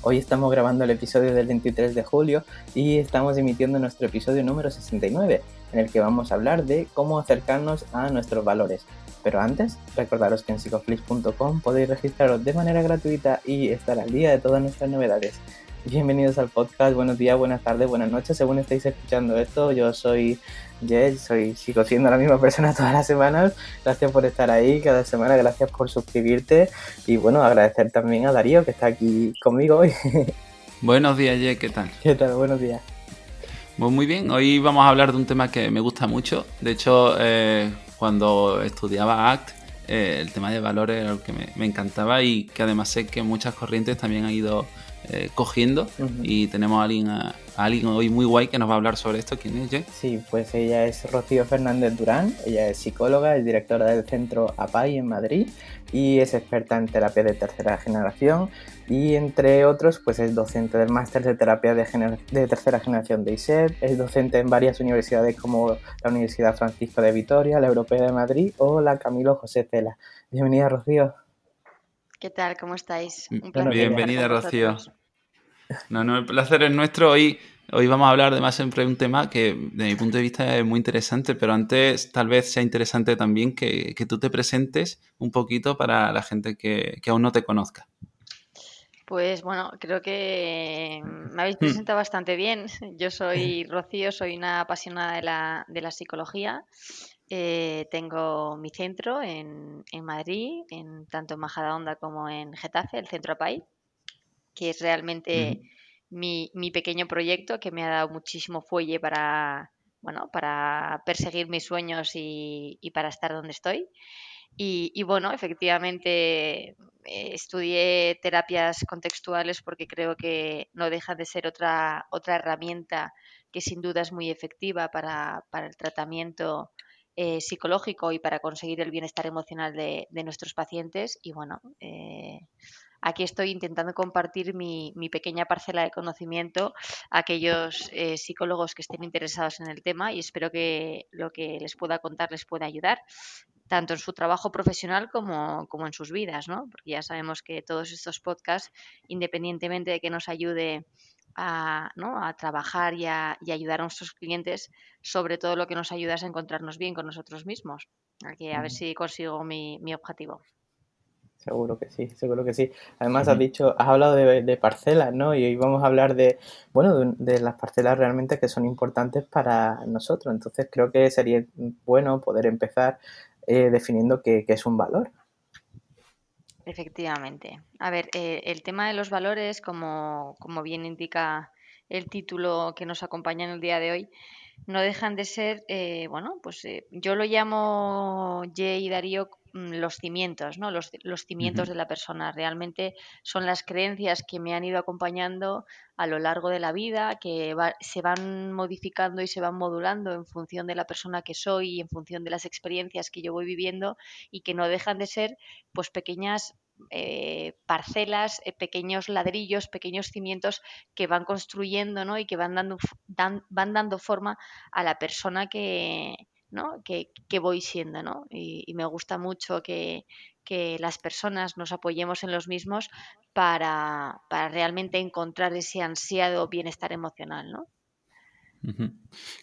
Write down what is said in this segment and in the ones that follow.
Hoy estamos grabando el episodio del 23 de julio y estamos emitiendo nuestro episodio número 69, en el que vamos a hablar de cómo acercarnos a nuestros valores. Pero antes, recordaros que en psicoflix.com podéis registraros de manera gratuita y estar al día de todas nuestras novedades. Bienvenidos al podcast, buenos días, buenas tardes, buenas noches, según estéis escuchando esto. Yo soy Jess, soy, sigo siendo la misma persona todas las semanas. Gracias por estar ahí cada semana, gracias por suscribirte y bueno, agradecer también a Darío que está aquí conmigo hoy. Buenos días, Jess, ¿qué tal? ¿Qué tal? Buenos días. Pues muy bien, hoy vamos a hablar de un tema que me gusta mucho. De hecho, eh, cuando estudiaba ACT, eh, el tema de valores era lo que me, encantaba y que además sé que muchas corrientes también han ido eh, cogiendo y tenemos a alguien, a, alguien hoy muy guay que nos va a hablar sobre esto. ¿Quién es, Jay? Sí, pues ella es Rocío Fernández Durán, ella es psicóloga, es directora del centro APAI en Madrid y es experta en terapia de tercera generación y entre otros pues es docente del máster de terapia de, de, tercera generación de ISEP, es docente en varias universidades como la Universidad Francisco de Vitoria, la Europea de Madrid o la Camilo José Cela. Bienvenida Rocío. ¿Qué tal? ¿Cómo estáis? Un placer Bienvenida Rocío. No, no, el placer es nuestro. Hoy, hoy vamos a hablar además siempre de un tema que desde mi punto de vista es muy interesante, pero antes tal vez sea interesante también que, tú te presentes un poquito para la gente que, aún no te conozca. Pues bueno, creo que me habéis hmm. presentado bastante bien. Yo soy Rocío, soy una apasionada de la, de la psicología. Eh, tengo mi centro en, en, Madrid, en, tanto en Majadahonda como en Getafe, el Centro APAI que es realmente mi, pequeño proyecto que me ha dado muchísimo fuelle para, bueno, para perseguir mis sueños y, para estar donde estoy. Y, bueno, efectivamente eh, estudié terapias contextuales porque creo que no deja de ser otra, otra herramienta que sin duda es muy efectiva para, el tratamiento eh, psicológico y para conseguir el bienestar emocional de, nuestros pacientes. Y bueno, eh, aquí estoy intentando compartir mi, pequeña parcela de conocimiento a aquellos eh, psicólogos que estén interesados en el tema y espero que lo que les pueda contar les pueda ayudar tanto en su trabajo profesional como, en sus vidas, ¿no? Porque ya sabemos que todos estos podcasts, independientemente de que nos ayude a, trabajar y a, ayudar a nuestros clientes, sobre todo lo que nos ayuda es a encontrarnos bien con nosotros mismos. Aquí a ver si consigo mi objetivo. Seguro que sí, seguro que sí. Además, has dicho, has hablado de, parcelas, ¿no? Y hoy vamos a hablar de, bueno, de, las parcelas realmente que son importantes para nosotros. Entonces, creo que sería bueno poder empezar eh, definiendo qué, es un valor. Efectivamente. A ver, eh, el tema de los valores, como, como bien indica el título que nos acompaña en el día de hoy, no dejan de ser, eh, bueno, pues yo lo llamo, Jay y Darío, Mm, los cimientos, ¿no? Los, cimientos de la persona. Realmente son las creencias que me han ido acompañando a lo largo de la vida, que se van modificando y se van modulando en función de la persona que soy y en función de las experiencias que yo voy viviendo y que no dejan de ser pues pequeñas eh, parcelas, eh, pequeños ladrillos, pequeños cimientos que van construyendo ¿no? y que van dando, van dando forma a la persona que, ¿no? que, voy siendo. ¿no? Y, me gusta mucho que, las personas nos apoyemos en los mismos para, realmente encontrar ese ansiado bienestar emocional. ¿no?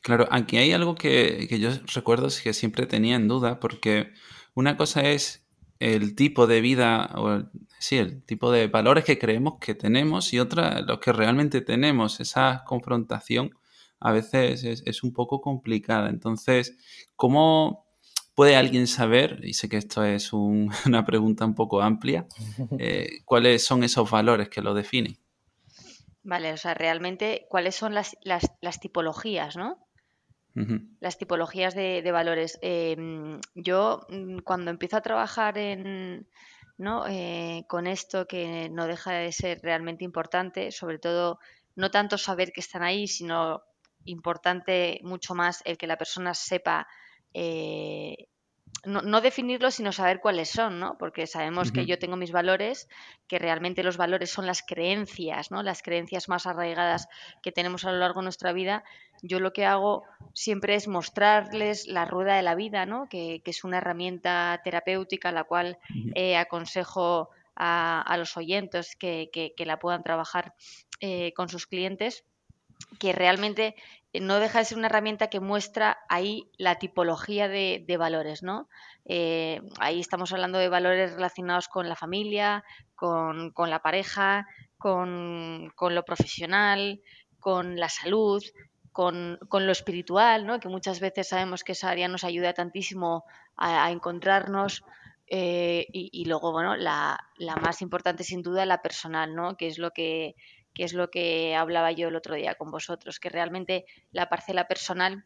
Claro, aquí hay algo que, yo recuerdo que siempre tenía en duda, porque una cosa es el tipo de vida, o sí, el tipo de valores que creemos que tenemos y otra los que realmente tenemos, esa confrontación a veces es, un poco complicada. Entonces, ¿cómo puede alguien saber, y sé que esto es una pregunta un poco amplia, eh, cuáles son esos valores que lo definen? Vale, o sea, realmente, ¿cuáles son las, tipologías, no? Las tipologías de, valores. Em, yo, mm, cuando empiezo a trabajar en, ¿no? Eh, con esto que no deja de ser realmente importante, sobre todo no tanto saber que están ahí, sino importante mucho más el que la persona sepa eh, no, no, definirlos, sino saber cuáles son, ¿no? Porque sabemos que yo tengo mis valores, que realmente los valores son las creencias, ¿no? Las creencias más arraigadas que tenemos a lo largo de nuestra vida. Yo lo que hago siempre es mostrarles la rueda de la vida, ¿no? Que, es una herramienta terapéutica la cual eh, aconsejo a, los oyentes que, la puedan trabajar eh, con sus clientes que realmente no deja de ser una herramienta que muestra ahí la tipología de, valores, ¿no? Eh, ahí estamos hablando de valores relacionados con la familia, con, la pareja, con, lo profesional, con la salud, con, lo espiritual, ¿no? que muchas veces sabemos que esa área nos ayuda tantísimo a, encontrarnos. Eh, y, luego, bueno, la, la, más importante sin duda, la personal, ¿no? Que es lo que que es lo que hablaba yo el otro día con vosotros, que realmente la parcela personal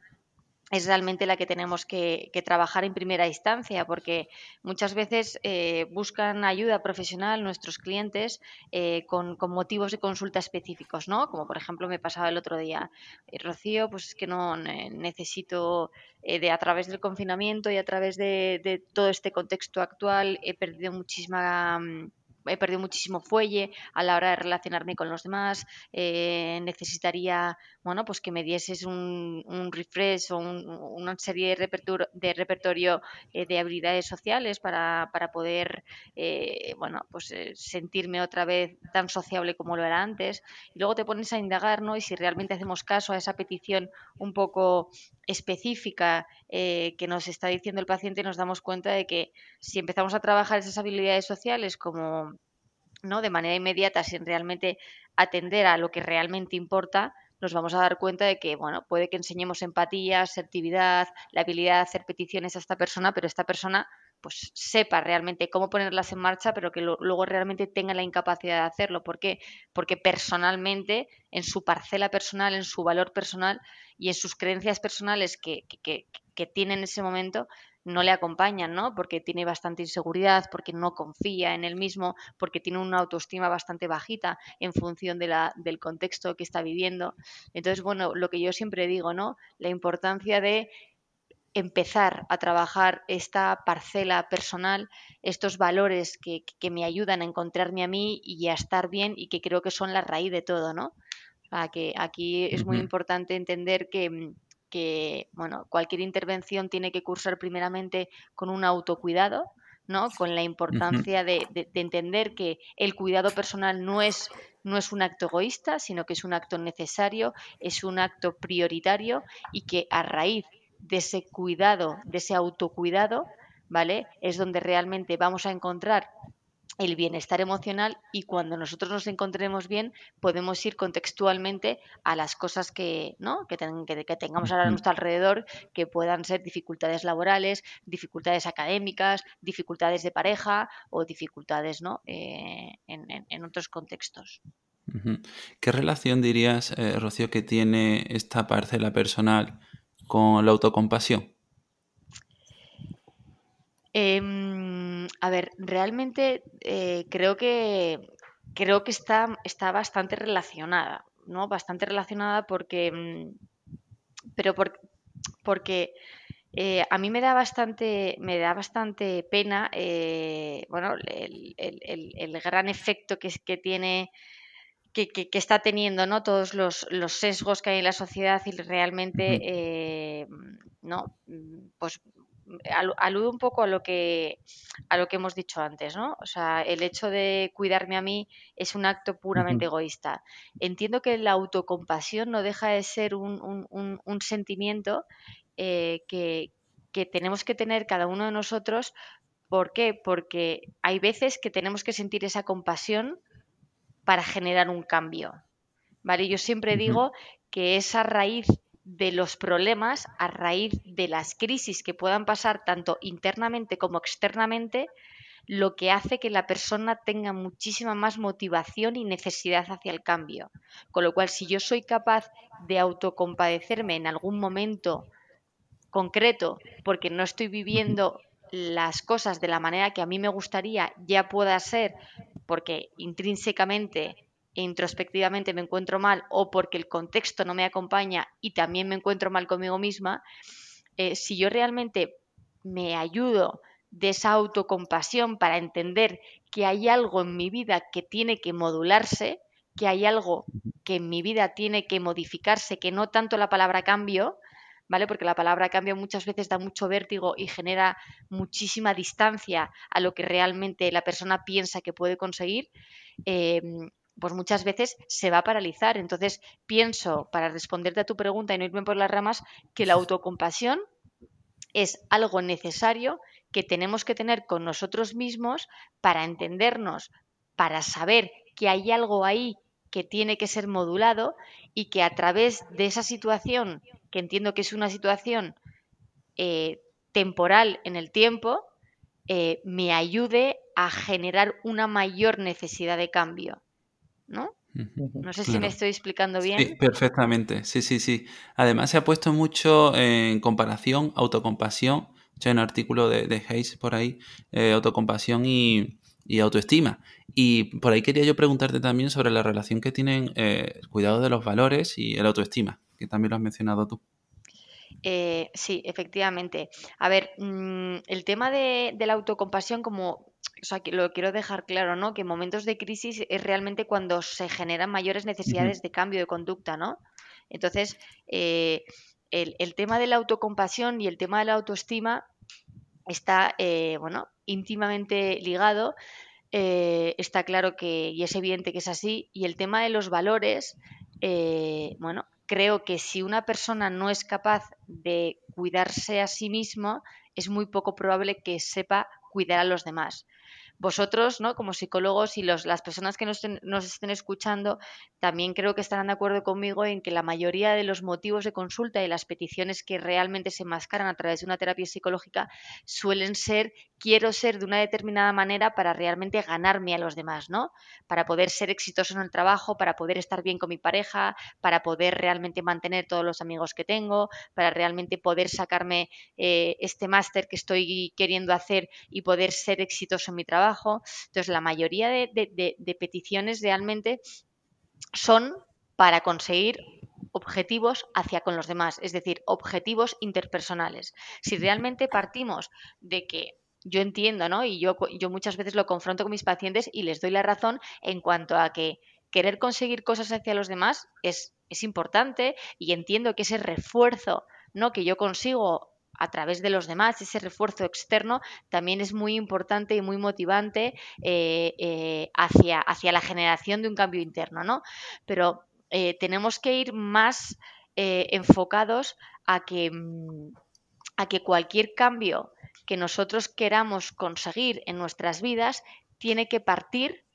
es realmente la que tenemos que, trabajar en primera instancia, porque muchas veces eh, buscan ayuda profesional nuestros clientes eh, con, motivos de consulta específicos, ¿no? Como por ejemplo me pasaba el otro día, eh, Rocío, pues es que no necesito, de a través del confinamiento y a través de, de todo este contexto actual, he perdido muchísima mm, he perdido muchísimo fuelle a la hora de relacionarme con los demás, eh, necesitaría, bueno, pues que me dieses un, refresh o una serie de repertorio de, repertorio, eh, de habilidades sociales para, poder, eh, bueno, pues sentirme otra vez tan sociable como lo era antes. Y luego te pones a indagar, ¿no? Y si realmente hacemos caso a esa petición un poco específica que nos está diciendo el paciente, nos damos cuenta de que si empezamos a trabajar esas habilidades sociales como ¿no? de manera inmediata sin realmente atender a lo que realmente importa, nos vamos a dar cuenta de que, bueno, puede que enseñemos empatía, asertividad, la habilidad de hacer peticiones a esta persona, pero esta persona pues sepa realmente cómo ponerlas en marcha, pero que luego realmente tenga la incapacidad de hacerlo. ¿Por qué? Porque personalmente, en su parcela personal, en su valor personal y en sus creencias personales que, que, que tiene en ese momento, no le acompañan, ¿no? Porque tiene bastante inseguridad, porque no confía en él mismo, porque tiene una autoestima bastante bajita en función de la, del contexto que está viviendo. Entonces, bueno, lo que yo siempre digo, ¿no? La importancia de empezar a trabajar esta parcela personal, estos valores que, que, me ayudan a encontrarme a mí y a estar bien y que creo que son la raíz de todo, ¿no? O que aquí es muy importante entender que que bueno, cualquier intervención tiene que cursar primeramente con un autocuidado, ¿no? Con la importancia de, entender que el cuidado personal no es, no es un acto egoísta, sino que es un acto necesario, es un acto prioritario y que a raíz de ese cuidado, de ese autocuidado, ¿vale? Es donde realmente vamos a encontrar el bienestar emocional y cuando nosotros nos encontremos bien podemos ir contextualmente a las cosas que, ¿no? que, que, tengamos a nuestro alrededor, que puedan ser dificultades laborales, dificultades académicas, dificultades de pareja o dificultades ¿no? Eh, en, otros contextos. ¿Qué relación dirías, eh, Rocío, que tiene esta parcela personal con la autocompasión? Em, a ver, realmente eh, creo que creo que está, está bastante relacionada, ¿no? Bastante relacionada porque. Mm, pero porque eh, a mí me da bastante, me da bastante pena, eh, bueno, el, gran efecto que, que tiene que, que, está teniendo ¿no? todos los, los, sesgos que hay en la sociedad y realmente no pues aludo un poco a lo que a lo que hemos dicho antes, ¿no? O sea, el hecho de cuidarme a mí es un acto puramente egoísta. Entiendo que la autocompasión no deja de ser un, un, sentimiento eh, que, que tenemos que tener cada uno de nosotros. ¿Por qué? Porque hay veces que tenemos que sentir esa compasión para generar un cambio. ¿Vale? Yo siempre digo que esa raíz de los problemas a raíz de las crisis que puedan pasar tanto internamente como externamente, lo que hace que la persona tenga muchísima más motivación y necesidad hacia el cambio. Con lo cual, si yo soy capaz de autocompadecerme en algún momento concreto, porque no estoy viviendo las cosas de la manera que a mí me gustaría, ya pueda ser porque intrínsecamente introspectivamente me encuentro mal o porque el contexto no me acompaña y también me encuentro mal conmigo misma, eh, si yo realmente me ayudo de esa autocompasión para entender que hay algo en mi vida que tiene que modularse, que hay algo que en mi vida tiene que modificarse, que no tanto la palabra cambio, ¿vale? Porque la palabra cambio muchas veces da mucho vértigo y genera muchísima distancia a lo que realmente la persona piensa que puede conseguir. Em, pues muchas veces se va a paralizar. Entonces, pienso, para responderte a tu pregunta y no irme por las ramas, que la autocompasión es algo necesario que tenemos que tener con nosotros mismos para entendernos, para saber que hay algo ahí que tiene que ser modulado y que a través de esa situación, que entiendo que es una situación eh, temporal en el tiempo, eh, me ayude a generar una mayor necesidad de cambio. ¿No? No sé si me estoy explicando bien. Sí, perfectamente. Sí, sí, sí. Además se ha puesto mucho en comparación, autocompasión. Hay un artículo de, de Hayes por ahí, eh, autocompasión y, y, autoestima. Y por ahí quería yo preguntarte también sobre la relación que tienen eh, el cuidado de los valores y el autoestima, que también lo has mencionado tú. Eh, sí, efectivamente. A ver, mm, el tema de, de, la autocompasión, como o sea, que lo quiero dejar claro, ¿no? Que en momentos de crisis es realmente cuando se generan mayores necesidades de cambio de conducta, ¿no? Entonces, eh, el, tema de la autocompasión y el tema de la autoestima está, eh, bueno, íntimamente ligado. Eh, está claro que, y es evidente que es así, y el tema de los valores, bueno, creo que si una persona no es capaz de cuidarse a sí mismo, es muy poco probable que sepa cuidar a los demás vosotros, ¿no? Como psicólogos y los, las personas que nos, nos, estén escuchando, también creo que estarán de acuerdo conmigo en que la mayoría de los motivos de consulta y las peticiones que realmente se enmascaran a través de una terapia psicológica suelen ser quiero ser de una determinada manera para realmente ganarme a los demás, ¿no? Para poder ser exitoso en el trabajo, para poder estar bien con mi pareja, para poder realmente mantener todos los amigos que tengo, para realmente poder sacarme eh, este máster que estoy queriendo hacer y poder ser exitoso en mi trabajo entonces, la mayoría de, peticiones realmente son para conseguir objetivos hacia con los demás, es decir, objetivos interpersonales. Si realmente partimos de que yo entiendo, ¿no? Y yo, yo muchas veces lo confronto con mis pacientes y les doy la razón en cuanto a que querer conseguir cosas hacia los demás es, es importante y entiendo que ese refuerzo ¿no? que yo consigo a través de los demás, ese refuerzo externo también es muy importante y muy motivante eh, eh, hacia, hacia, la generación de un cambio interno, ¿no? Pero eh, tenemos que ir más enfocados a que, mm, a que cualquier cambio que nosotros queramos conseguir en nuestras vidas tiene que partir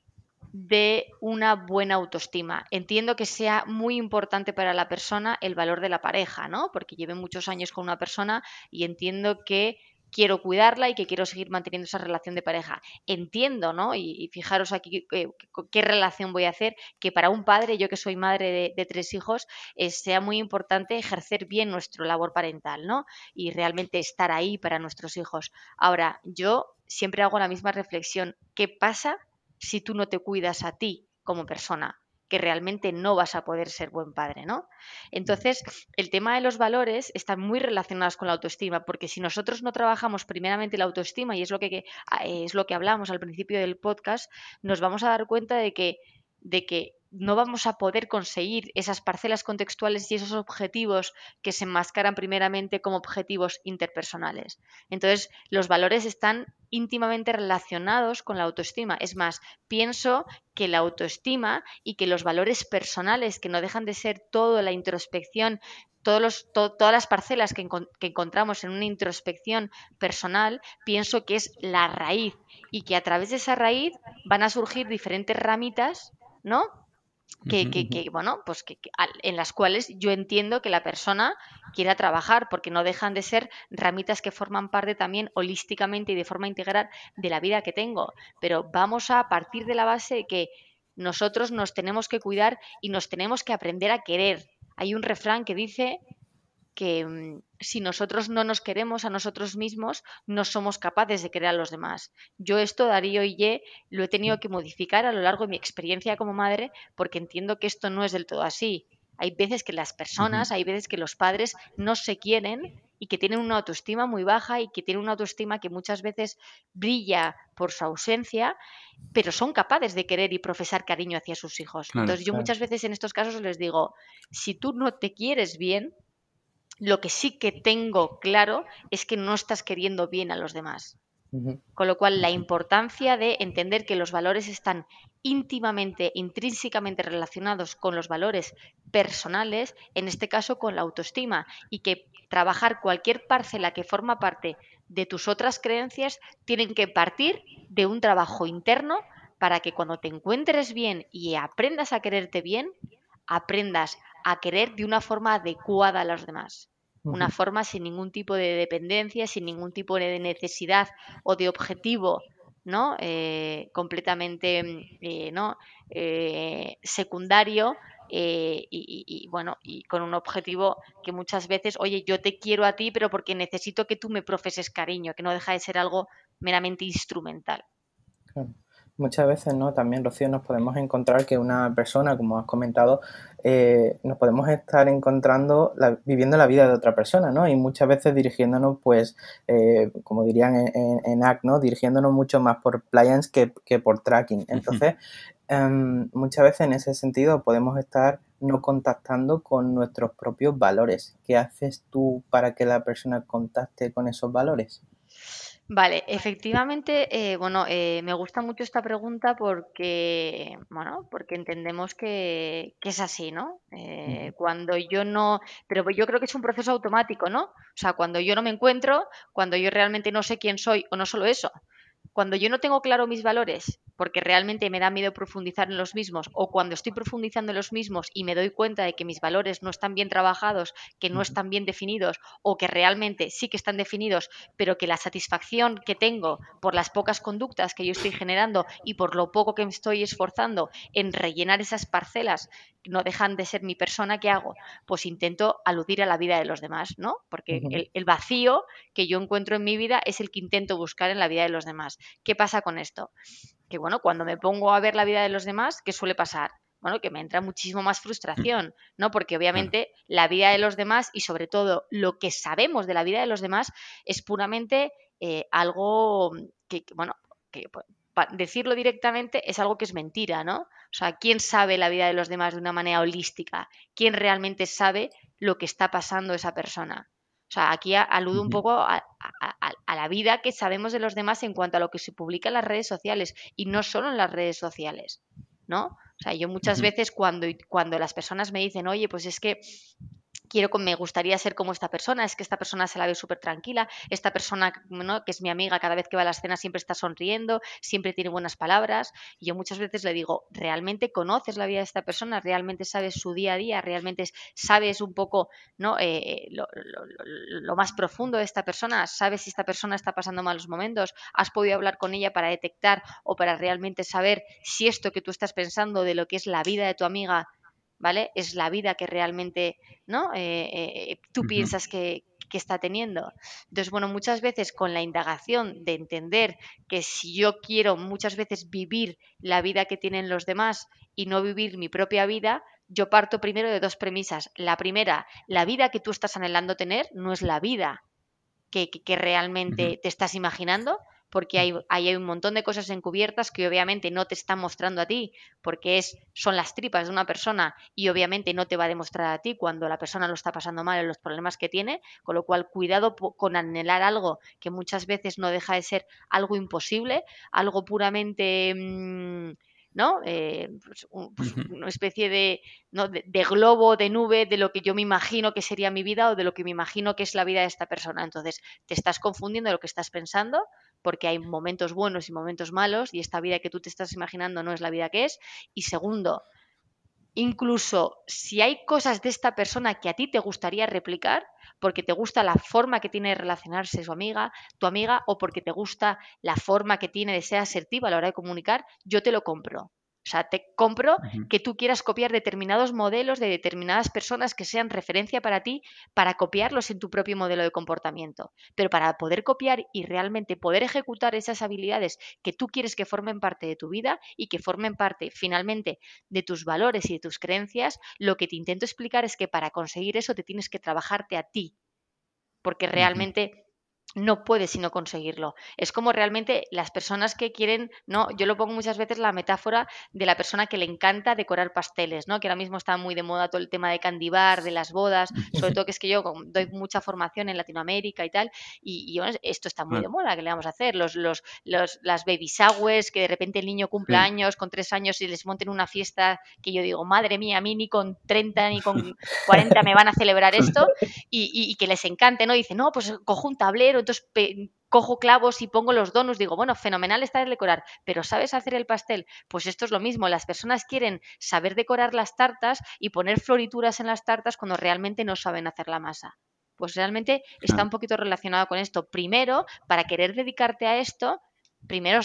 de una buena autoestima. Entiendo que sea muy importante para la persona el valor de la pareja, ¿no? Porque lleve muchos años con una persona y entiendo que quiero cuidarla y que quiero seguir manteniendo esa relación de pareja. Entiendo, ¿no? Y, fijaros aquí qué relación voy a hacer, que para un padre, yo que soy madre de, tres hijos, eh, sea muy importante ejercer bien nuestro labor parental, ¿no? Y realmente estar ahí para nuestros hijos. Ahora, yo siempre hago la misma reflexión. ¿Qué pasa si tú no te cuidas a ti como persona, que realmente no vas a poder ser buen padre, ¿no? Entonces, el tema de los valores está muy relacionados con la autoestima, porque si nosotros no trabajamos primeramente la autoestima, y es lo que, es lo que hablamos al principio del podcast, nos vamos a dar cuenta de que, de que no vamos a poder conseguir esas parcelas contextuales y esos objetivos que se enmascaran primeramente como objetivos interpersonales. Entonces, los valores están íntimamente relacionados con la autoestima. Es más, pienso que la autoestima y que los valores personales, que no dejan de ser toda la introspección, todos los, todas las parcelas que, que encontramos en una introspección personal, pienso que es la raíz y que a través de esa raíz van a surgir diferentes ramitas, ¿no? que, bueno, pues que, en las cuales yo entiendo que la persona quiera trabajar, porque no dejan de ser ramitas que forman parte también holísticamente y de forma integral de la vida que tengo. Pero vamos a partir de la base de que nosotros nos tenemos que cuidar y nos tenemos que aprender a querer. Hay un refrán que dice que, mm, si nosotros no nos queremos a nosotros mismos, no somos capaces de querer a los demás. Yo esto, Darío y Ye, lo he tenido que modificar a lo largo de mi experiencia como madre porque entiendo que esto no es del todo así. Hay veces que las personas, hay veces que los padres no se quieren y que tienen una autoestima muy baja y que tienen una autoestima que muchas veces brilla por su ausencia, pero son capaces de querer y profesar cariño hacia sus hijos. Entonces yo muchas veces en estos casos les digo, si tú no te quieres bien, lo que sí que tengo claro es que no estás queriendo bien a los demás. Con lo cual, la importancia de entender que los valores están íntimamente, intrínsecamente relacionados con los valores personales, en este caso con la autoestima, y que trabajar cualquier parcela que forma parte de tus otras creencias tienen que partir de un trabajo interno para que cuando te encuentres bien y aprendas a quererte bien, aprendas a querer de una forma adecuada a los demás. Una forma sin ningún tipo de dependencia, sin ningún tipo de necesidad o de objetivo, ¿no? Eh, completamente eh, ¿no? Eh, secundario y, bueno, y con un objetivo que muchas veces, oye, yo te quiero a ti, pero porque necesito que tú me profeses cariño, que no deja de ser algo meramente instrumental. Muchas veces, ¿no? También, Rocío, nos podemos encontrar que una persona, como has comentado, eh, nos podemos estar encontrando, viviendo la vida de otra persona, ¿no? Y muchas veces dirigiéndonos, pues, eh, como dirían en, en, ACT, ¿no? Dirigiéndonos mucho más por plans que, que por tracking. Entonces, em, muchas veces en ese sentido podemos estar no contactando con nuestros propios valores. ¿Qué haces tú para que la persona contacte con esos valores? Vale, efectivamente, eh, bueno, eh, me gusta mucho esta pregunta porque, bueno, porque entendemos que, que es así, ¿no? Eh, cuando yo no, pero yo creo que es un proceso automático, ¿no? O sea, cuando yo no me encuentro, cuando yo realmente no sé quién soy, o no solo eso, cuando yo no tengo claro mis valores, porque realmente me da miedo profundizar en los mismos, o cuando estoy profundizando en los mismos y me doy cuenta de que mis valores no están bien trabajados, que no están bien definidos, o que realmente sí que están definidos, pero que la satisfacción que tengo por las pocas conductas que yo estoy generando y por lo poco que me estoy esforzando en rellenar esas parcelas no dejan de ser mi persona, ¿qué hago? Pues intento aludir a la vida de los demás, ¿no? Porque el, el, vacío que yo encuentro en mi vida es el que intento buscar en la vida de los demás. ¿Qué pasa con esto? Que bueno, cuando me pongo a ver la vida de los demás, ¿qué suele pasar? Bueno, que me entra muchísimo más frustración, ¿no? Porque obviamente la vida de los demás y sobre todo lo que sabemos de la vida de los demás es puramente eh, algo que, bueno, que decirlo directamente es algo que es mentira, ¿no? O sea, ¿quién sabe la vida de los demás de una manera holística? ¿Quién realmente sabe lo que está pasando esa persona? O sea, aquí aludo un poco a, la vida que sabemos de los demás en cuanto a lo que se publica en las redes sociales y no solo en las redes sociales, ¿no? O sea, yo muchas veces cuando, cuando las personas me dicen, oye, pues es que quiero, me gustaría ser como esta persona, es que esta persona se la ve súper tranquila, esta persona que es mi amiga, cada vez que va a la escena siempre está sonriendo, siempre tiene buenas palabras. Y yo muchas veces le digo, ¿realmente conoces la vida de esta persona? ¿Realmente sabes su día a día? ¿Realmente sabes un poco ¿no? Eh, lo, más profundo de esta persona? ¿Sabes si esta persona está pasando malos momentos? ¿Has podido hablar con ella para detectar o para realmente saber si esto que tú estás pensando de lo que es la vida de tu amiga ¿vale? Es la vida que realmente, ¿no? Eh, eh, tú piensas que, está teniendo. Entonces, bueno, muchas veces con la indagación de entender que si yo quiero muchas veces vivir la vida que tienen los demás y no vivir mi propia vida, yo parto primero de dos premisas. La primera, la vida que tú estás anhelando tener no es la vida que, que realmente te estás imaginando, porque hay, hay, un montón de cosas encubiertas que obviamente no te están mostrando a ti, porque es, son las tripas de una persona y obviamente no te va a demostrar a ti cuando la persona lo está pasando mal en los problemas que tiene, con lo cual cuidado con anhelar algo que muchas veces no deja de ser algo imposible, algo puramente... Mm, ¿no? Eh, pues, pues, una especie de, ¿no? de, globo, de nube, de lo que yo me imagino que sería mi vida o de lo que me imagino que es la vida de esta persona. Entonces, te estás confundiendo lo que estás pensando porque hay momentos buenos y momentos malos y esta vida que tú te estás imaginando no es la vida que es. Y segundo, incluso si hay cosas de esta persona que a ti te gustaría replicar, porque te gusta la forma que tiene de relacionarse su amiga, tu amiga, o porque te gusta la forma que tiene de ser asertiva a la hora de comunicar, yo te lo compro. O sea, te compro que tú quieras copiar determinados modelos de determinadas personas que sean referencia para ti para copiarlos en tu propio modelo de comportamiento. Pero para poder copiar y realmente poder ejecutar esas habilidades que tú quieres que formen parte de tu vida y que formen parte finalmente de tus valores y de tus creencias, lo que te intento explicar es que para conseguir eso te tienes que trabajarte a ti. Porque realmente no puedes sino conseguirlo. Es como realmente las personas que quieren, no, yo lo pongo muchas veces la metáfora de la persona que le encanta decorar pasteles, ¿no? Que ahora mismo está muy de moda todo el tema de candibar, de las bodas, sobre todo que es que yo doy mucha formación en Latinoamérica y tal, y, esto está muy de moda, ¿qué le vamos a hacer? Los, los, los, las baby showers, que de repente el niño cumple años con tres años y les monten una fiesta que yo digo, madre mía, a mí ni con 30 ni con 40 me van a celebrar esto, y, y que les encante, ¿no? Dice, no, pues cojo un tablero, entonces cojo clavos y pongo los donos, digo, bueno, fenomenal está el decorar, pero ¿sabes hacer el pastel? Pues esto es lo mismo, las personas quieren saber decorar las tartas y poner florituras en las tartas cuando realmente no saben hacer la masa. Pues realmente está un poquito relacionado con esto. Primero, para querer dedicarte a esto, primero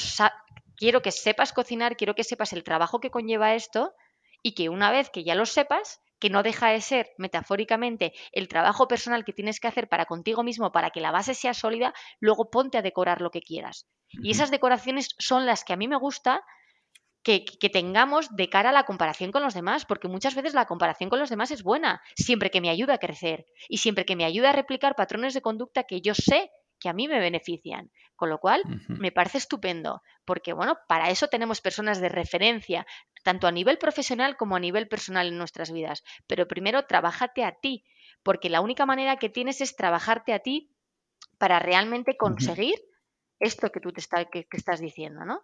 quiero que sepas cocinar, quiero que sepas el trabajo que conlleva esto y que una vez que ya lo sepas, que no deja de ser metafóricamente el trabajo personal que tienes que hacer para contigo mismo para que la base sea sólida, luego ponte a decorar lo que quieras. Y esas decoraciones son las que a mí me gusta que, tengamos de cara a la comparación con los demás, porque muchas veces la comparación con los demás es buena, siempre que me ayuda a crecer y siempre que me ayuda a replicar patrones de conducta que yo sé que a mí me benefician. Con lo cual, me parece estupendo, porque bueno, para eso tenemos personas de referencia, tanto a nivel profesional como a nivel personal en nuestras vidas. Pero primero, trabájate a ti, porque la única manera que tienes es trabajarte a ti para realmente conseguir esto que tú te que, estás diciendo, ¿no?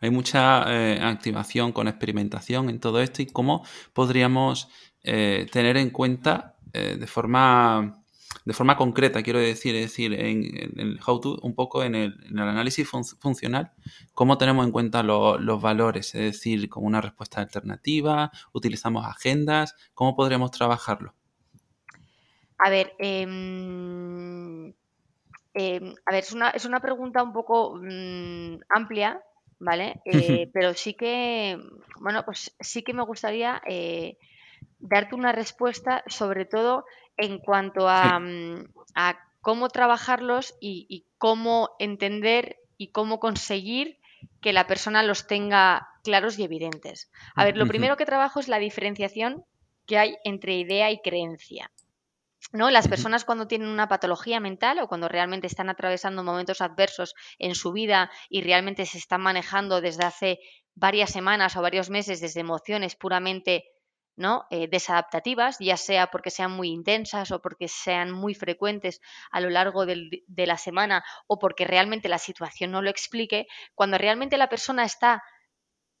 Hay mucha eh, activación con experimentación en todo esto y cómo podríamos eh, tener en cuenta eh, de forma de forma concreta, quiero decir, es decir, en, el how to, un poco en el, análisis funcional, cómo tenemos en cuenta los valores, es decir, como una respuesta alternativa, utilizamos agendas, ¿cómo podríamos trabajarlo? A ver, em, em, a ver, es una, es una, pregunta un poco mm, amplia, ¿vale? Eh, pero sí que, bueno, pues sí que me gustaría eh, darte una respuesta, sobre todo en cuanto mm, a, cómo trabajarlos y, cómo entender y cómo conseguir que la persona los tenga claros y evidentes. A ver, lo primero que trabajo es la diferenciación que hay entre idea y creencia. ¿No? Las personas cuando tienen una patología mental o cuando realmente están atravesando momentos adversos en su vida y realmente se están manejando desde hace varias semanas o varios meses desde emociones puramente ¿no? Eh, desadaptativas, ya sea porque sean muy intensas o porque sean muy frecuentes a lo largo de la semana o porque realmente la situación no lo explique, cuando realmente la persona está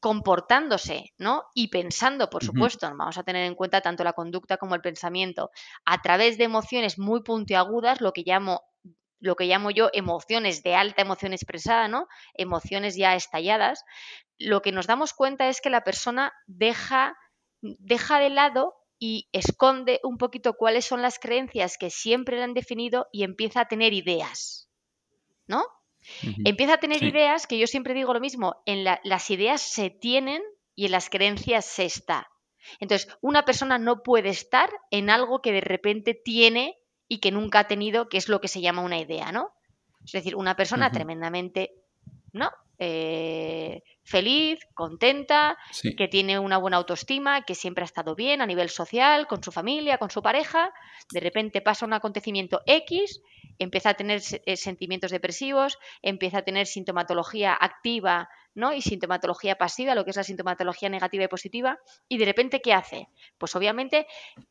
comportándose, ¿no? Y pensando, por supuesto, vamos a tener en cuenta tanto la conducta como el pensamiento, a través de emociones muy puntiagudas, lo que llamo lo que llamo yo emociones de alta emoción expresada, ¿no? Emociones ya estalladas, lo que nos damos cuenta es que la persona deja deja de lado y esconde un poquito cuáles son las creencias que siempre le han definido y empieza a tener ideas, ¿no? Empieza a tener ideas, que yo siempre digo lo mismo, en las ideas se tienen y en las creencias se está. Entonces, una persona no puede estar en algo que de repente tiene y que nunca ha tenido, que es lo que se llama una idea, ¿no? Es decir, una persona tremendamente, ¿no? Eh, feliz, contenta, que tiene una buena autoestima, que siempre ha estado bien a nivel social, con su familia, con su pareja, de repente pasa un acontecimiento X, empieza a tener eh, sentimientos depresivos, empieza a tener sintomatología activa ¿no? y sintomatología pasiva, lo que es la sintomatología negativa y positiva, y de repente, ¿qué hace? Pues obviamente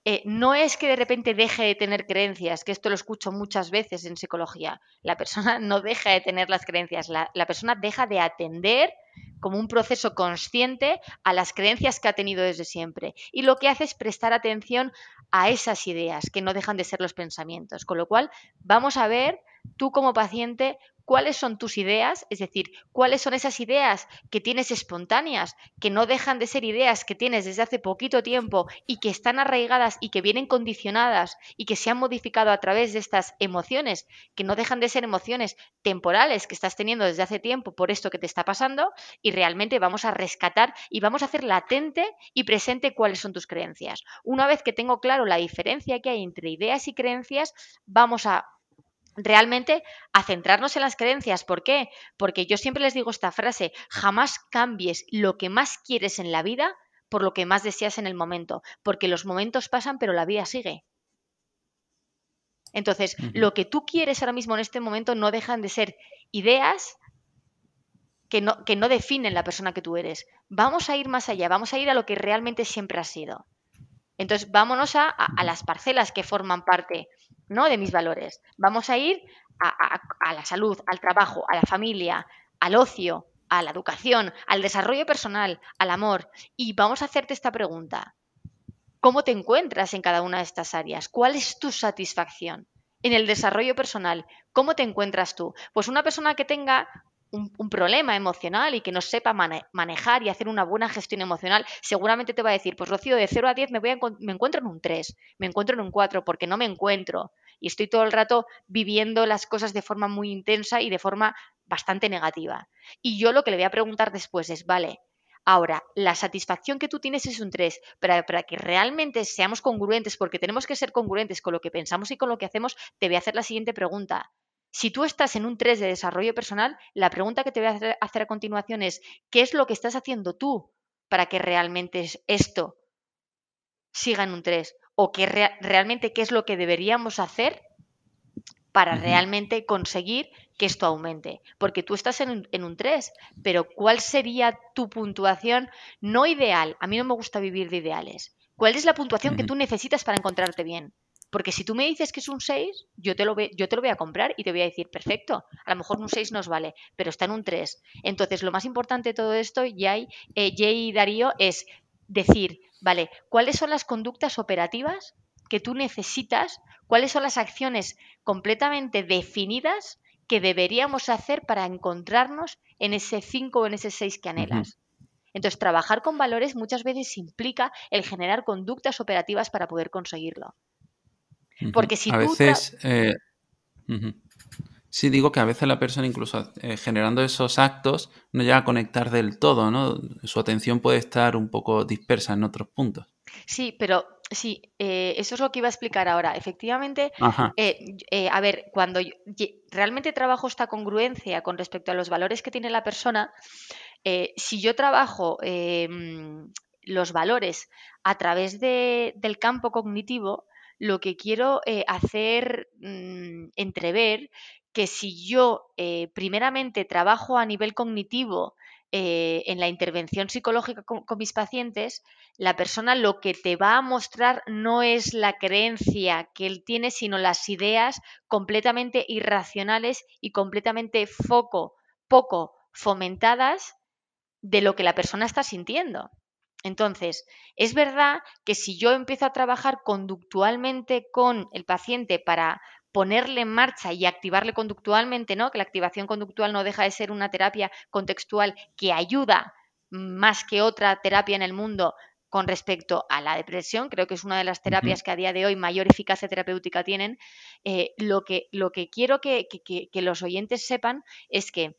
eh, no es que de repente deje de tener creencias, que esto lo escucho muchas veces en psicología, la persona no deja de tener las creencias, la persona deja de atender como un proceso consciente a las creencias que ha tenido desde siempre. Y lo que hace es prestar atención a esas ideas que no dejan de ser los pensamientos. Con lo cual, vamos a ver tú como paciente cuáles son tus ideas, es decir, cuáles son esas ideas que tienes espontáneas, que no dejan de ser ideas que tienes desde hace poquito tiempo y que están arraigadas y que vienen condicionadas y que se han modificado a través de estas emociones, que no dejan de ser emociones temporales que estás teniendo desde hace tiempo por esto que te está pasando y realmente vamos a rescatar y vamos a hacer latente y presente cuáles son tus creencias. Una vez que tengo claro la diferencia que hay entre ideas y creencias, vamos a realmente a centrarnos en las creencias. ¿Por qué? Porque yo siempre les digo esta frase, jamás cambies lo que más quieres en la vida por lo que más deseas en el momento, porque los momentos pasan pero la vida sigue. Entonces, lo que tú quieres ahora mismo en este momento no dejan de ser ideas que no, que no definen la persona que tú eres. Vamos a ir más allá, vamos a ir a lo que realmente siempre has sido. Entonces, vámonos a, a las parcelas que forman parte de mis valores. Vamos a ir a, la salud, al trabajo, a la familia, al ocio, a la educación, al desarrollo personal, al amor. Y vamos a hacerte esta pregunta. ¿Cómo te encuentras en cada una de estas áreas? ¿Cuál es tu satisfacción? En el desarrollo personal, ¿cómo te encuentras tú? Pues una persona que tenga un, problema emocional y que no sepa manejar y hacer una buena gestión emocional, seguramente te va a decir, pues Rocío, de 0 a 10 me, voy me encuentro en un 3, me encuentro en un 4, porque no me encuentro. Y estoy todo el rato viviendo las cosas de forma muy intensa y de forma bastante negativa. Y yo lo que le voy a preguntar después es, vale, Ahora, la satisfacción que tú tienes es un 3, pero para que realmente seamos congruentes, porque tenemos que ser congruentes con lo que pensamos y con lo que hacemos, te voy a hacer la siguiente pregunta. Si tú estás en un 3 de desarrollo personal, la pregunta que te voy a hacer, a continuación es, ¿qué es lo que estás haciendo tú para que realmente esto siga en un 3? ¿O que realmente qué es lo que deberíamos hacer para realmente conseguir que esto aumente? Porque tú estás en un, en un 3, pero ¿cuál sería tu puntuación no ideal? A mí no me gusta vivir de ideales. ¿Cuál es la puntuación que tú necesitas para encontrarte bien? Porque si tú me dices que es un 6, yo te, lo yo te lo voy a comprar y te voy a decir, perfecto, a lo mejor un 6 nos vale, pero está en un 3. Entonces, lo más importante de todo esto, Jay, eh, Jay y Darío, es decir, vale, ¿cuáles son las conductas operativas que tú necesitas? ¿Cuáles son las acciones completamente definidas que deberíamos hacer para encontrarnos en ese 5 o en ese 6 que anhelas? Entonces, trabajar con valores muchas veces implica el generar conductas operativas para poder conseguirlo. Porque si a veces, eh, sí digo que a veces la persona incluso eh, generando esos actos no llega a conectar del todo, ¿no? Su atención puede estar un poco dispersa en otros puntos. Sí, pero sí, eh, eso es lo que iba a explicar ahora. Efectivamente, a ver, cuando realmente trabajo esta congruencia con respecto a los valores que tiene la persona, si yo trabajo em, los valores a través del campo cognitivo, lo que quiero eh, hacer mm, entrever que si yo eh, primeramente trabajo a nivel cognitivo eh, en la intervención psicológica con, mis pacientes, la persona lo que te va a mostrar no es la creencia que él tiene, sino las ideas completamente irracionales y completamente foco, poco fomentadas de lo que la persona está sintiendo. Entonces, es verdad que si yo empiezo a trabajar conductualmente con el paciente para ponerle en marcha y activarle conductualmente, ¿no? Que la activación conductual no deja de ser una terapia contextual que ayuda más que otra terapia en el mundo con respecto a la depresión, creo que es una de las terapias que a día de hoy mayor eficacia terapéutica tienen, eh, lo, que, lo, que, quiero que, que los oyentes sepan es que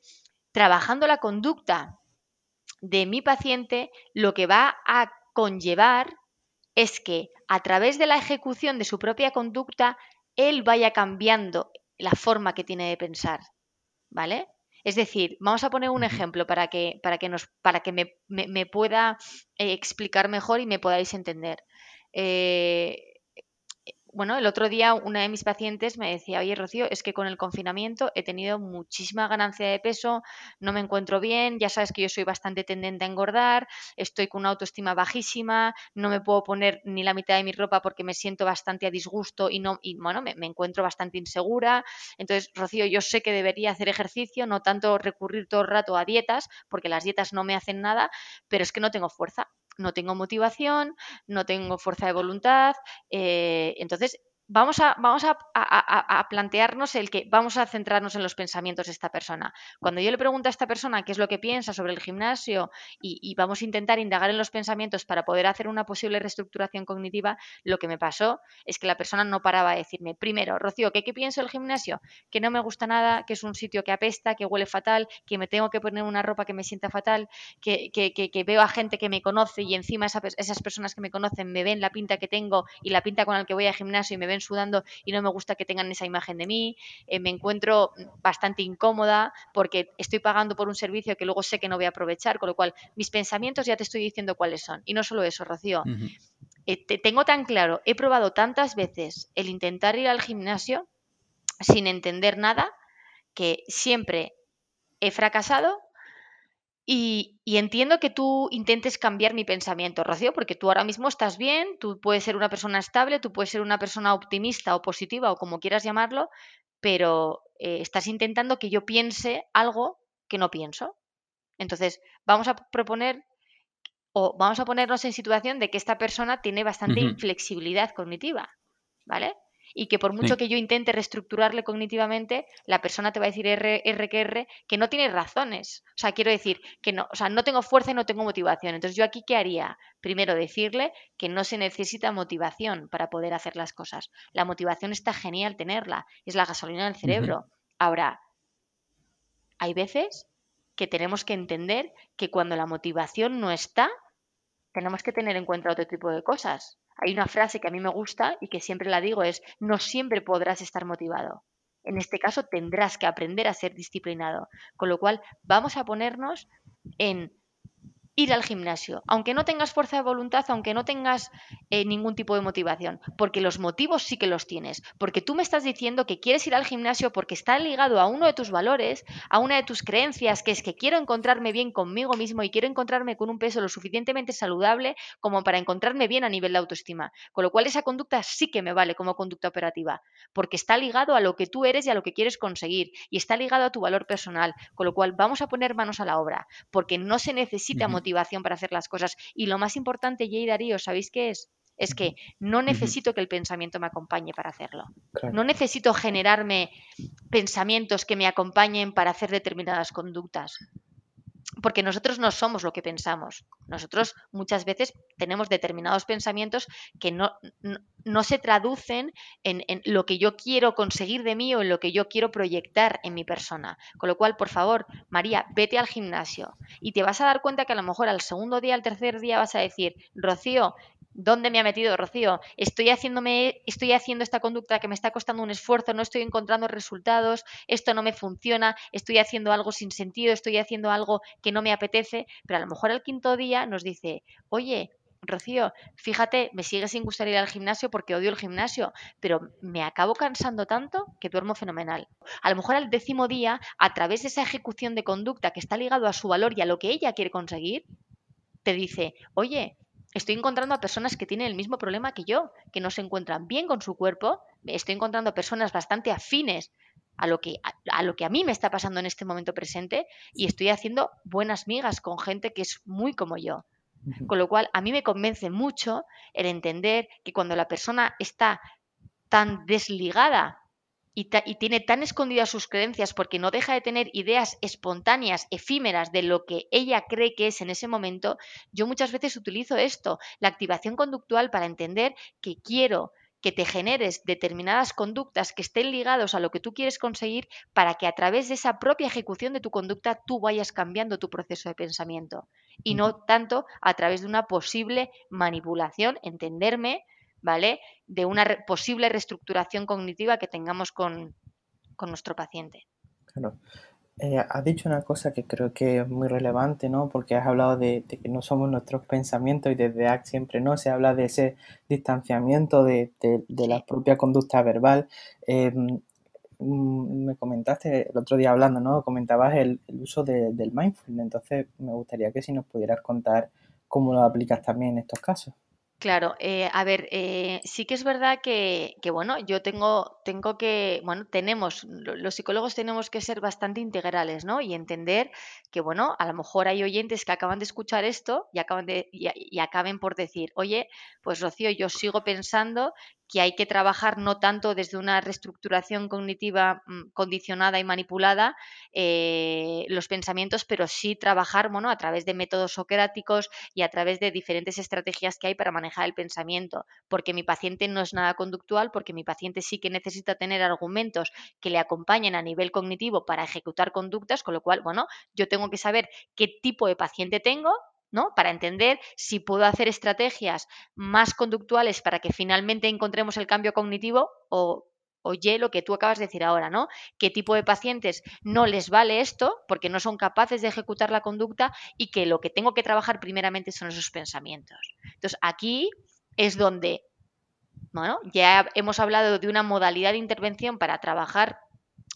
trabajando la conducta de mi paciente lo que va a conllevar es que a través de la ejecución de su propia conducta, él vaya cambiando la forma que tiene de pensar. ¿Vale? Es decir, vamos a poner un ejemplo para que, para que, nos, para que me, pueda eh, explicar mejor y me podáis entender. Eh, bueno, el otro día una de mis pacientes me decía, oye Rocío, es que con el confinamiento he tenido muchísima ganancia de peso, no me encuentro bien, ya sabes que yo soy bastante tendente a engordar, estoy con una autoestima bajísima, no me puedo poner ni la mitad de mi ropa porque me siento bastante a disgusto y no, y bueno, me, me encuentro bastante insegura. Entonces, Rocío, yo sé que debería hacer ejercicio, no tanto recurrir todo el rato a dietas, porque las dietas no me hacen nada, pero es que no tengo fuerza no tengo motivación, no tengo fuerza de voluntad. Eh, entonces, vamos, a, vamos a, plantearnos el que vamos a centrarnos en los pensamientos de esta persona. Cuando yo le pregunto a esta persona qué es lo que piensa sobre el gimnasio y, vamos a intentar indagar en los pensamientos para poder hacer una posible reestructuración cognitiva, lo que me pasó es que la persona no paraba de decirme, primero, Rocío, ¿qué, pienso del gimnasio? Que no me gusta nada, que es un sitio que apesta, que huele fatal, que me tengo que poner una ropa que me sienta fatal, que, que, veo a gente que me conoce y encima esas personas que me conocen me ven la pinta que tengo y la pinta con la que voy al gimnasio y me ven sudando y no me gusta que tengan esa imagen de mí, eh, me encuentro bastante incómoda porque estoy pagando por un servicio que luego sé que no voy a aprovechar, con lo cual mis pensamientos ya te estoy diciendo cuáles son. Y no solo eso, Rocío. Eh, te tengo tan claro, he probado tantas veces el intentar ir al gimnasio sin entender nada que siempre he fracasado y, entiendo que tú intentes cambiar mi pensamiento, Rocío, porque tú ahora mismo estás bien, tú puedes ser una persona estable, tú puedes ser una persona optimista o positiva o como quieras llamarlo, pero eh, estás intentando que yo piense algo que no pienso. Entonces, vamos a proponer o vamos a ponernos en situación de que esta persona tiene bastante inflexibilidad cognitiva, ¿vale? Y que por mucho que yo intente reestructurarle cognitivamente, la persona te va a decir R, R que R que no tiene razones. O sea, quiero decir que no, o sea, no tengo fuerza y no tengo motivación. Entonces, yo aquí, ¿qué haría? Primero, decirle que no se necesita motivación para poder hacer las cosas. La motivación está genial tenerla, es la gasolina del cerebro. Ahora, hay veces que tenemos que entender que cuando la motivación no está, tenemos que tener en cuenta otro tipo de cosas. Hay una frase que a mí me gusta y que siempre la digo es, no siempre podrás estar motivado. En este caso tendrás que aprender a ser disciplinado. Con lo cual vamos a ponernos en ir al gimnasio, aunque no tengas fuerza de voluntad, aunque no tengas eh, ningún tipo de motivación, porque los motivos sí que los tienes, porque tú me estás diciendo que quieres ir al gimnasio porque está ligado a uno de tus valores, a una de tus creencias, que es que quiero encontrarme bien conmigo mismo y quiero encontrarme con un peso lo suficientemente saludable como para encontrarme bien a nivel de autoestima, con lo cual esa conducta sí que me vale como conducta operativa, porque está ligado a lo que tú eres y a lo que quieres conseguir, y está ligado a tu valor personal, con lo cual vamos a poner manos a la obra, porque no se necesita motivación motivación para hacer las cosas. Y lo más importante, Jay Darío, ¿sabéis qué es? Es que no necesito que el pensamiento me acompañe para hacerlo. No necesito generarme pensamientos que me acompañen para hacer determinadas conductas porque nosotros no somos lo que pensamos. Nosotros muchas veces tenemos determinados pensamientos que no, no, se traducen en, en, lo que yo quiero conseguir de mí o en lo que yo quiero proyectar en mi persona. Con lo cual, por favor, María, vete al gimnasio y te vas a dar cuenta que a lo mejor al segundo día, al tercer día vas a decir, Rocío, ¿Dónde me ha metido Rocío? Estoy haciéndome, estoy haciendo esta conducta que me está costando un esfuerzo, no estoy encontrando resultados, esto no me funciona, estoy haciendo algo sin sentido, estoy haciendo algo que no me apetece, pero a lo mejor al quinto día nos dice, oye, Rocío, fíjate, me sigue sin gustar ir al gimnasio porque odio el gimnasio, pero me acabo cansando tanto que duermo fenomenal. A lo mejor al décimo día, a través de esa ejecución de conducta que está ligado a su valor y a lo que ella quiere conseguir, te dice, oye, estoy encontrando a personas que tienen el mismo problema que yo, que no se encuentran bien con su cuerpo, estoy encontrando personas bastante afines a lo que a, lo que a mí me está pasando en este momento presente y estoy haciendo buenas migas con gente que es muy como yo. Con lo cual, a mí me convence mucho el entender que cuando la persona está tan desligada y, tiene tan escondidas sus creencias porque no deja de tener ideas espontáneas, efímeras de lo que ella cree que es en ese momento, yo muchas veces utilizo esto, la activación conductual, para entender que quiero que te generes determinadas conductas que estén ligados a lo que tú quieres conseguir para que a través de esa propia ejecución de tu conducta tú vayas cambiando tu proceso de pensamiento. Y no tanto a través de una posible manipulación, entenderme, ¿vale? De una posible reestructuración cognitiva que tengamos con, nuestro paciente. Claro. Eh, has dicho una cosa que creo que es muy relevante, ¿no? Porque has hablado de, que no somos nuestros pensamientos y desde ACT siempre, ¿no? Se habla de ese distanciamiento de, la propia conducta verbal. Em, mm, me comentaste el otro día hablando, ¿no? Comentabas el, uso del mindfulness, entonces me gustaría que si nos pudieras contar cómo lo aplicas también en estos casos. Claro, eh, a ver, eh, sí que es verdad que, que, bueno, yo tengo, tengo que, bueno, tenemos, los psicólogos tenemos que ser bastante integrales, ¿no? Y entender que, bueno, a lo mejor hay oyentes que acaban de escuchar esto y acaban de, y, acaben por decir, oye, pues Rocío, yo sigo pensando que hay que trabajar no tanto desde una reestructuración cognitiva mm, condicionada y manipulada eh, los pensamientos, pero sí trabajar bueno, a través de métodos socráticos y a través de diferentes estrategias que hay para manejar el pensamiento, porque mi paciente no es nada conductual, porque mi paciente sí que necesita tener argumentos que le acompañen a nivel cognitivo para ejecutar conductas, con lo cual, bueno, yo tengo que saber qué tipo de paciente tengo ¿no? Para entender si puedo hacer estrategias más conductuales para que finalmente encontremos el cambio cognitivo o, oye lo que tú acabas de decir ahora, ¿no? ¿Qué tipo de pacientes no les vale esto porque no son capaces de ejecutar la conducta y que lo que tengo que trabajar primeramente son esos pensamientos? Entonces, aquí es donde, bueno, ya hemos hablado de una modalidad de intervención para trabajar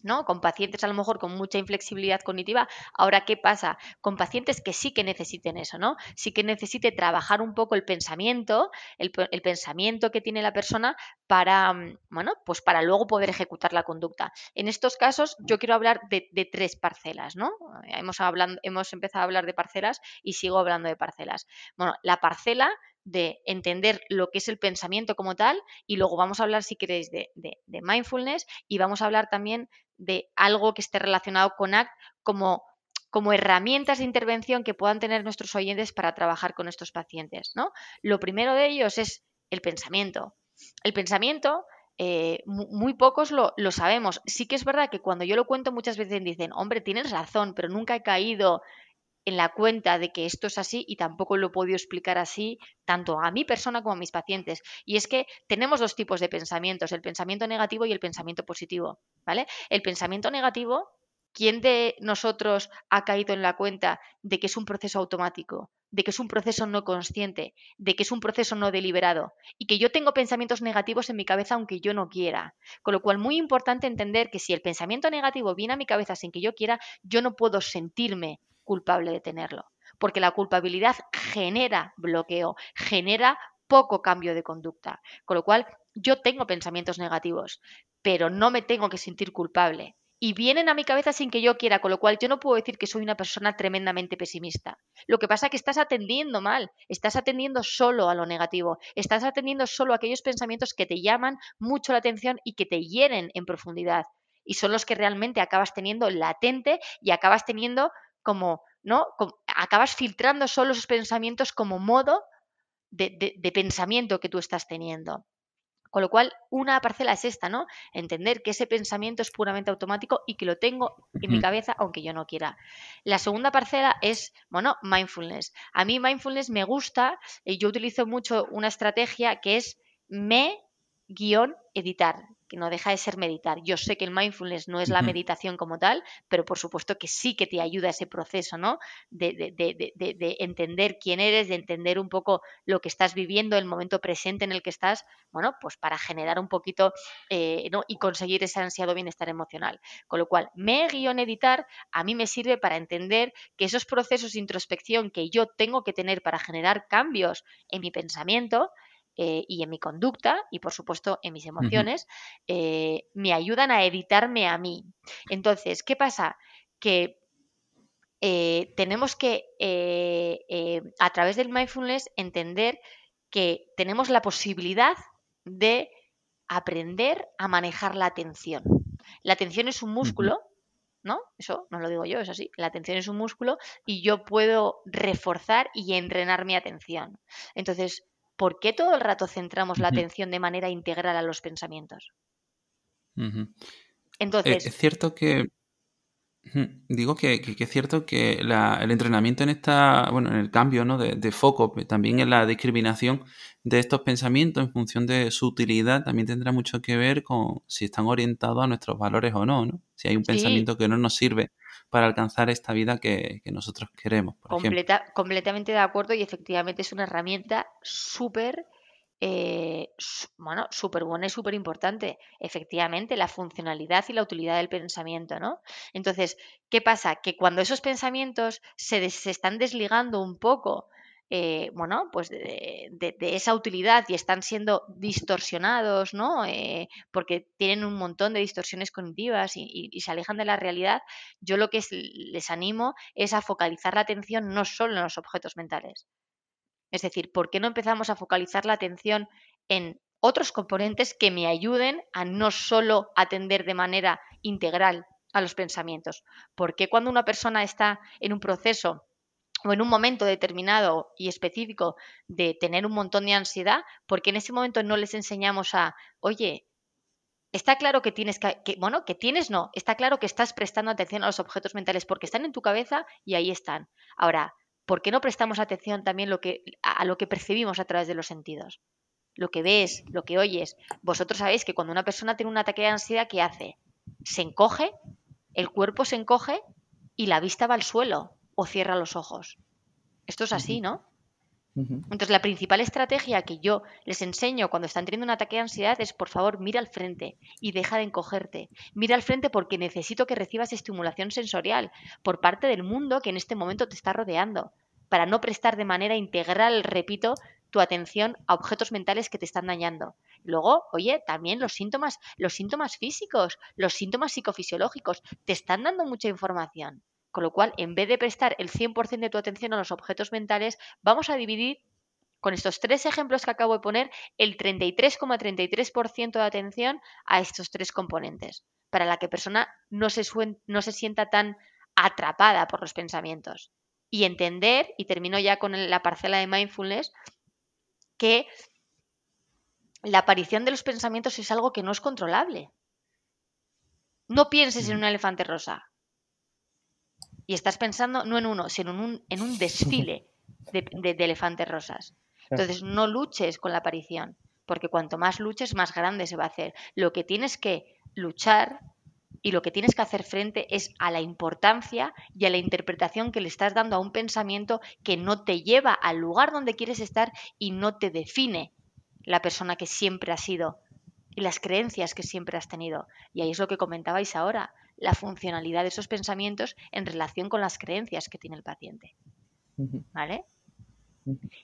¿no? Con pacientes a lo mejor con mucha inflexibilidad cognitiva. Ahora, ¿qué pasa? Con pacientes que sí que necesiten eso, ¿no? Sí que necesite trabajar un poco el pensamiento, el, pensamiento que tiene la persona para, mm, bueno, pues para luego poder ejecutar la conducta. En estos casos, yo quiero hablar de, tres parcelas, ¿no? Hemos, hablando, hemos empezado a hablar de parcelas y sigo hablando de parcelas. Bueno, la parcela de entender lo que es el pensamiento como tal y luego vamos a hablar, si queréis, de, de mindfulness y vamos a hablar también de algo que esté relacionado con ACT como, como herramientas de intervención que puedan tener nuestros oyentes para trabajar con estos pacientes. ¿no? Lo primero de ellos es el pensamiento. El pensamiento eh, muy pocos lo, lo, sabemos. Sí que es verdad que cuando yo lo cuento muchas veces dicen, hombre, tienes razón, pero nunca he caído en la cuenta de que esto es así y tampoco lo he podido explicar así tanto a mi persona como a mis pacientes. Y es que tenemos dos tipos de pensamientos, el pensamiento negativo y el pensamiento positivo, ¿vale? El pensamiento negativo, ¿quién de nosotros ha caído en la cuenta de que es un proceso automático? de que es un proceso no consciente, de que es un proceso no deliberado y que yo tengo pensamientos negativos en mi cabeza aunque yo no quiera. Con lo cual, muy importante entender que si el pensamiento negativo viene a mi cabeza sin que yo quiera, yo no puedo sentirme culpable de tenerlo, porque la culpabilidad genera bloqueo, genera poco cambio de conducta. Con lo cual, yo tengo pensamientos negativos, pero no me tengo que sentir culpable. Y vienen a mi cabeza sin que yo quiera, con lo cual yo no puedo decir que soy una persona tremendamente pesimista. Lo que pasa es que estás atendiendo mal, estás atendiendo solo a lo negativo, estás atendiendo solo a aquellos pensamientos que te llaman mucho la atención y que te hieren en profundidad. Y son los que realmente acabas teniendo latente y acabas teniendo como, ¿no? acabas filtrando solo esos pensamientos como modo de, pensamiento que tú estás teniendo. Con lo cual, una parcela es esta, ¿no? Entender que ese pensamiento es puramente automático y que lo tengo en mi cabeza aunque yo no quiera. La segunda parcela es, bueno, mindfulness. A mí mindfulness me gusta, y yo utilizo mucho una estrategia que es me-editar que no deja de ser meditar. Yo sé que el mindfulness no es la meditación como tal, pero por supuesto que sí que te ayuda ese proceso, ¿no? De, de, entender quién eres, de entender un poco lo que estás viviendo, el momento presente en el que estás, bueno, pues para generar un poquito eh, ¿no? y conseguir ese ansiado bienestar emocional. Con lo cual, me guion editar a mí me sirve para entender que esos procesos de introspección que yo tengo que tener para generar cambios en mi pensamiento, eh, y en mi conducta y por supuesto en mis emociones, eh, me ayudan a editarme a mí. Entonces, ¿qué pasa? Que eh, tenemos que, a través del mindfulness, entender que tenemos la posibilidad de aprender a manejar la atención. La atención es un músculo, ¿no? Eso no lo digo yo, es así. La atención es un músculo y yo puedo reforzar y entrenar mi atención. Entonces, ¿por qué todo el rato centramos la atención de manera integral a los pensamientos? Eh, Entonces. Es cierto que. Digo que, es cierto que el entrenamiento en esta, bueno, en el cambio ¿no? de, foco, también en la discriminación de estos pensamientos en función de su utilidad, también tendrá mucho que ver con si están orientados a nuestros valores o no, ¿no? Si hay un pensamiento que no nos sirve para alcanzar esta vida que, nosotros queremos. completamente de acuerdo y efectivamente es una herramienta súper eh, bueno, súper buena y súper importante. Efectivamente, la funcionalidad y la utilidad del pensamiento, ¿no? Entonces, ¿qué pasa? Que cuando esos pensamientos se, se están desligando un poco eh, bueno, pues de, esa utilidad y están siendo distorsionados, ¿no? Eh, porque tienen un montón de distorsiones cognitivas y, se alejan de la realidad, yo lo que les animo es a focalizar la atención no solo en los objetos mentales. Es decir, ¿por qué no empezamos a focalizar la atención en otros componentes que me ayuden a no solo atender de manera integral a los pensamientos. Porque cuando una persona está en un proceso o en un momento determinado y específico de tener un montón de ansiedad, porque en ese momento no les enseñamos a, oye, está claro que tienes que, bueno, que tienes no, está claro que estás prestando atención a los objetos mentales porque están en tu cabeza y ahí están. Ahora, ¿por qué no prestamos atención también lo que, a lo que percibimos a través de los sentidos? Lo que ves, lo que oyes. Vosotros sabéis que cuando una persona tiene un ataque de ansiedad, ¿qué hace? Se encoge, el cuerpo se encoge y la vista va al suelo o cierra los ojos. Esto es así, ¿no? Entonces, la principal estrategia que yo les enseño cuando están teniendo un ataque de ansiedad es, por favor, mira al frente y deja de encogerte. Mira al frente porque necesito que recibas estimulación sensorial por parte del mundo que en este momento te está rodeando, para no prestar de manera integral, repito, tu atención a objetos mentales que te están dañando. Luego, oye, también los síntomas, los síntomas físicos, los síntomas psicofisiológicos, te están dando mucha información. Con lo cual, en vez de prestar el 100% de tu atención a los objetos mentales, vamos a dividir con estos tres ejemplos que acabo de poner el 33,33% de atención a estos tres componentes, para la que persona no se, no se sienta tan atrapada por los pensamientos. Y entender, y termino ya con la parcela de mindfulness, que la aparición de los pensamientos es algo que no es controlable. No pienses en un elefante rosa y estás pensando no en uno, sino en un, en un desfile de, elefantes rosas. Entonces, no luches con la aparición, porque cuanto más luches, más grande se va a hacer. Lo que tienes que luchar y lo que tienes que hacer frente es a la importancia y a la interpretación que le estás dando a un pensamiento que no te lleva al lugar donde quieres estar y no te define la persona que siempre has sido y las creencias que siempre has tenido. Y ahí es lo que comentabais ahora la funcionalidad de esos pensamientos en relación con las creencias que tiene el paciente. ¿Vale?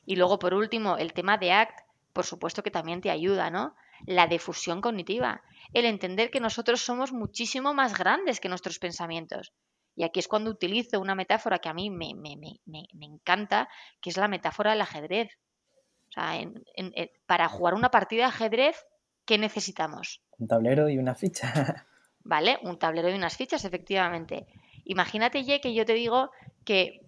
Y luego, por último, el tema de ACT, por supuesto que también te ayuda, ¿no? La difusión cognitiva, el entender que nosotros somos muchísimo más grandes que nuestros pensamientos. Y aquí es cuando utilizo una metáfora que a mí me, encanta, que es la metáfora del ajedrez. O sea, para jugar una partida de ajedrez, ¿qué necesitamos? Un tablero y una ficha. ¿vale? Un tablero y unas fichas, efectivamente. Imagínate, Ye, que yo te digo que,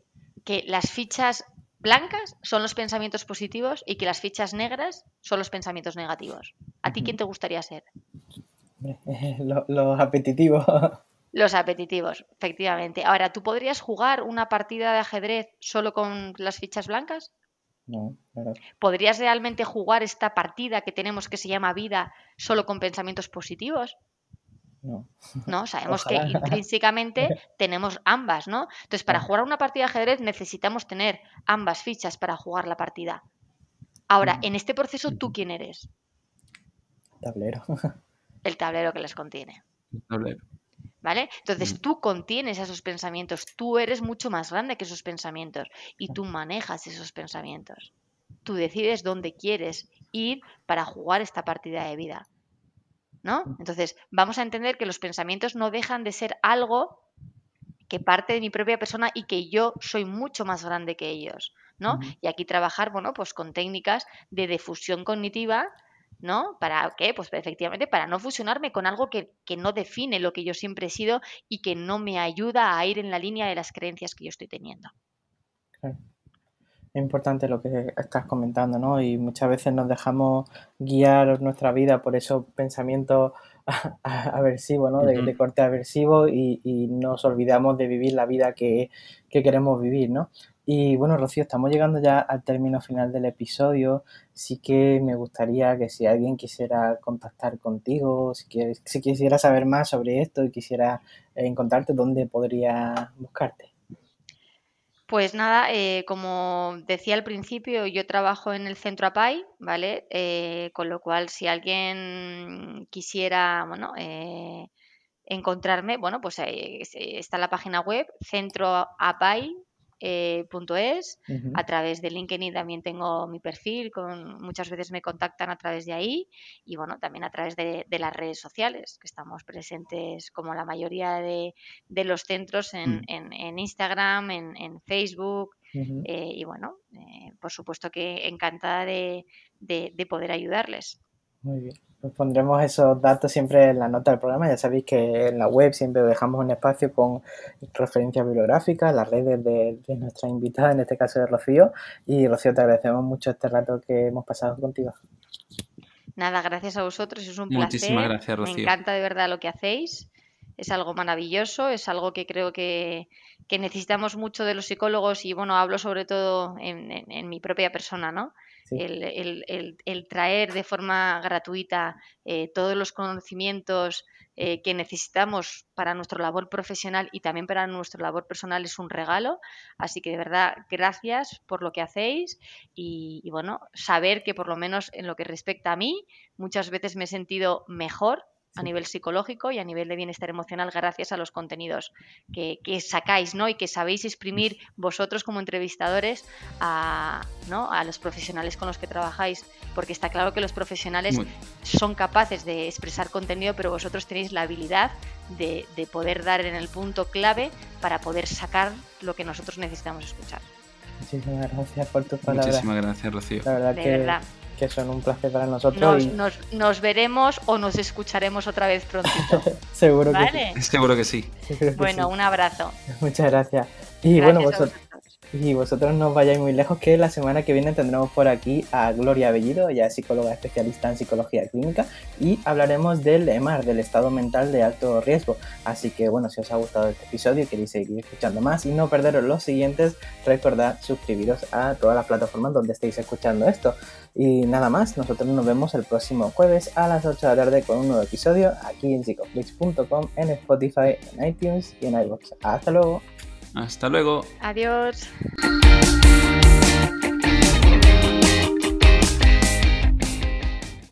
las fichas blancas son los pensamientos positivos y que las fichas negras son los pensamientos negativos. ¿A ti quién te gustaría ser? Los, apetitivos. Los apetitivos, efectivamente. Ahora, ¿tú podrías jugar una partida de ajedrez solo con las fichas blancas? No, claro. ¿Podrías realmente jugar esta partida que tenemos que se llama vida solo con pensamientos positivos? No. ¿No? Sabemos que intrínsecamente tenemos ambas, ¿no? Entonces, para jugar una partida de ajedrez necesitamos tener ambas fichas para jugar la partida. Ahora, mm. en este proceso, ¿tú quién eres? Tablero. El tablero que les contiene. El tablero. ¿Vale? Entonces mm. tú contienes esos pensamientos, tú eres mucho más grande que esos pensamientos y tú manejas esos pensamientos. Tú decides dónde quieres ir para jugar esta partida de vida. ¿No? Entonces, vamos a entender que los pensamientos no dejan de ser algo que parte de mi propia persona y que yo soy mucho más grande que ellos, ¿no? Y aquí trabajar, bueno, pues con técnicas de difusión cognitiva, ¿no? ¿Para qué? Pues efectivamente para no fusionarme con algo que, no define lo que yo siempre he sido y que no me ayuda a ir en la línea de las creencias que yo estoy teniendo. Es importante lo que estás comentando, ¿no? Y muchas veces nos dejamos guiar nuestra vida por esos pensamientos aversivos, ¿no? De, corte aversivo y, nos olvidamos de vivir la vida que, queremos vivir, ¿no? Y bueno, Rocío, estamos llegando ya al término final del episodio. Sí que me gustaría que si alguien quisiera contactar contigo, si, quieres, si quisiera saber más sobre esto y quisiera encontrarte, ¿dónde podría buscarte? Pues nada, eh, como decía al principio, yo trabajo en el centro APAI, ¿vale? Eh, con lo cual, si alguien quisiera, bueno, eh, encontrarme, bueno, pues está la página web centroapai eh, .es. A través de LinkedIn también tengo mi perfil, con, muchas veces me contactan a través de ahí y bueno, también a través de, las redes sociales, que estamos presentes como la mayoría de, los centros en, mm. Instagram, en, Facebook. Eh, y bueno, eh, por supuesto que encantada de, poder ayudarles. Muy bien. Pues pondremos esos datos siempre en la nota del programa. Ya sabéis que en la web siempre dejamos un espacio con referencias bibliográficas, las redes de, nuestra invitada, en este caso de Rocío. Y Rocío, te agradecemos mucho este rato que hemos pasado contigo. Nada, gracias a vosotros, es un placer. Muchísimas gracias, Rocío. Me encanta de verdad lo que hacéis. Es algo maravilloso, es algo que creo que, necesitamos mucho de los psicólogos y bueno, hablo sobre todo en, en mi propia persona, ¿no? El, traer de forma gratuita eh, todos los conocimientos eh, que necesitamos para nuestra labor profesional y también para nuestra labor personal es un regalo. Así que de verdad, gracias por lo que hacéis y, y bueno, saber que por lo menos en lo que respecta a mí, muchas veces me he sentido mejor a nivel psicológico y a nivel de bienestar emocional gracias a los contenidos que, sacáis ¿no? y que sabéis exprimir vosotros como entrevistadores a, ¿no? a los profesionales con los que trabajáis, porque está claro que los profesionales son capaces de expresar contenido, pero vosotros tenéis la habilidad de, poder dar en el punto clave para poder sacar lo que nosotros necesitamos escuchar. Muchísimas gracias por tus palabras. Muchísimas gracias, Rocío. La verdad de que... verdad que son un placer para nosotros. Nos, veremos o nos escucharemos otra vez prontito. Seguro que sí. Seguro que sí. bueno, un abrazo. Muchas gracias. Y bueno, vosotros, y vosotros no vayáis muy lejos, que la semana que viene tendremos por aquí a Gloria Bellido, ella es psicóloga especialista en psicología clínica, y hablaremos del EMAR, del estado mental de alto riesgo. Así que bueno, si os ha gustado este episodio y queréis seguir escuchando más y no perderos los siguientes, recordad suscribiros a todas las plataformas donde estéis escuchando esto. Y nada más, nosotros nos vemos el próximo jueves a las 8 de la tarde con un nuevo episodio aquí en psicoflix.com, en Spotify, en iTunes y en iVoox. Hasta luego. Hasta luego. Adiós.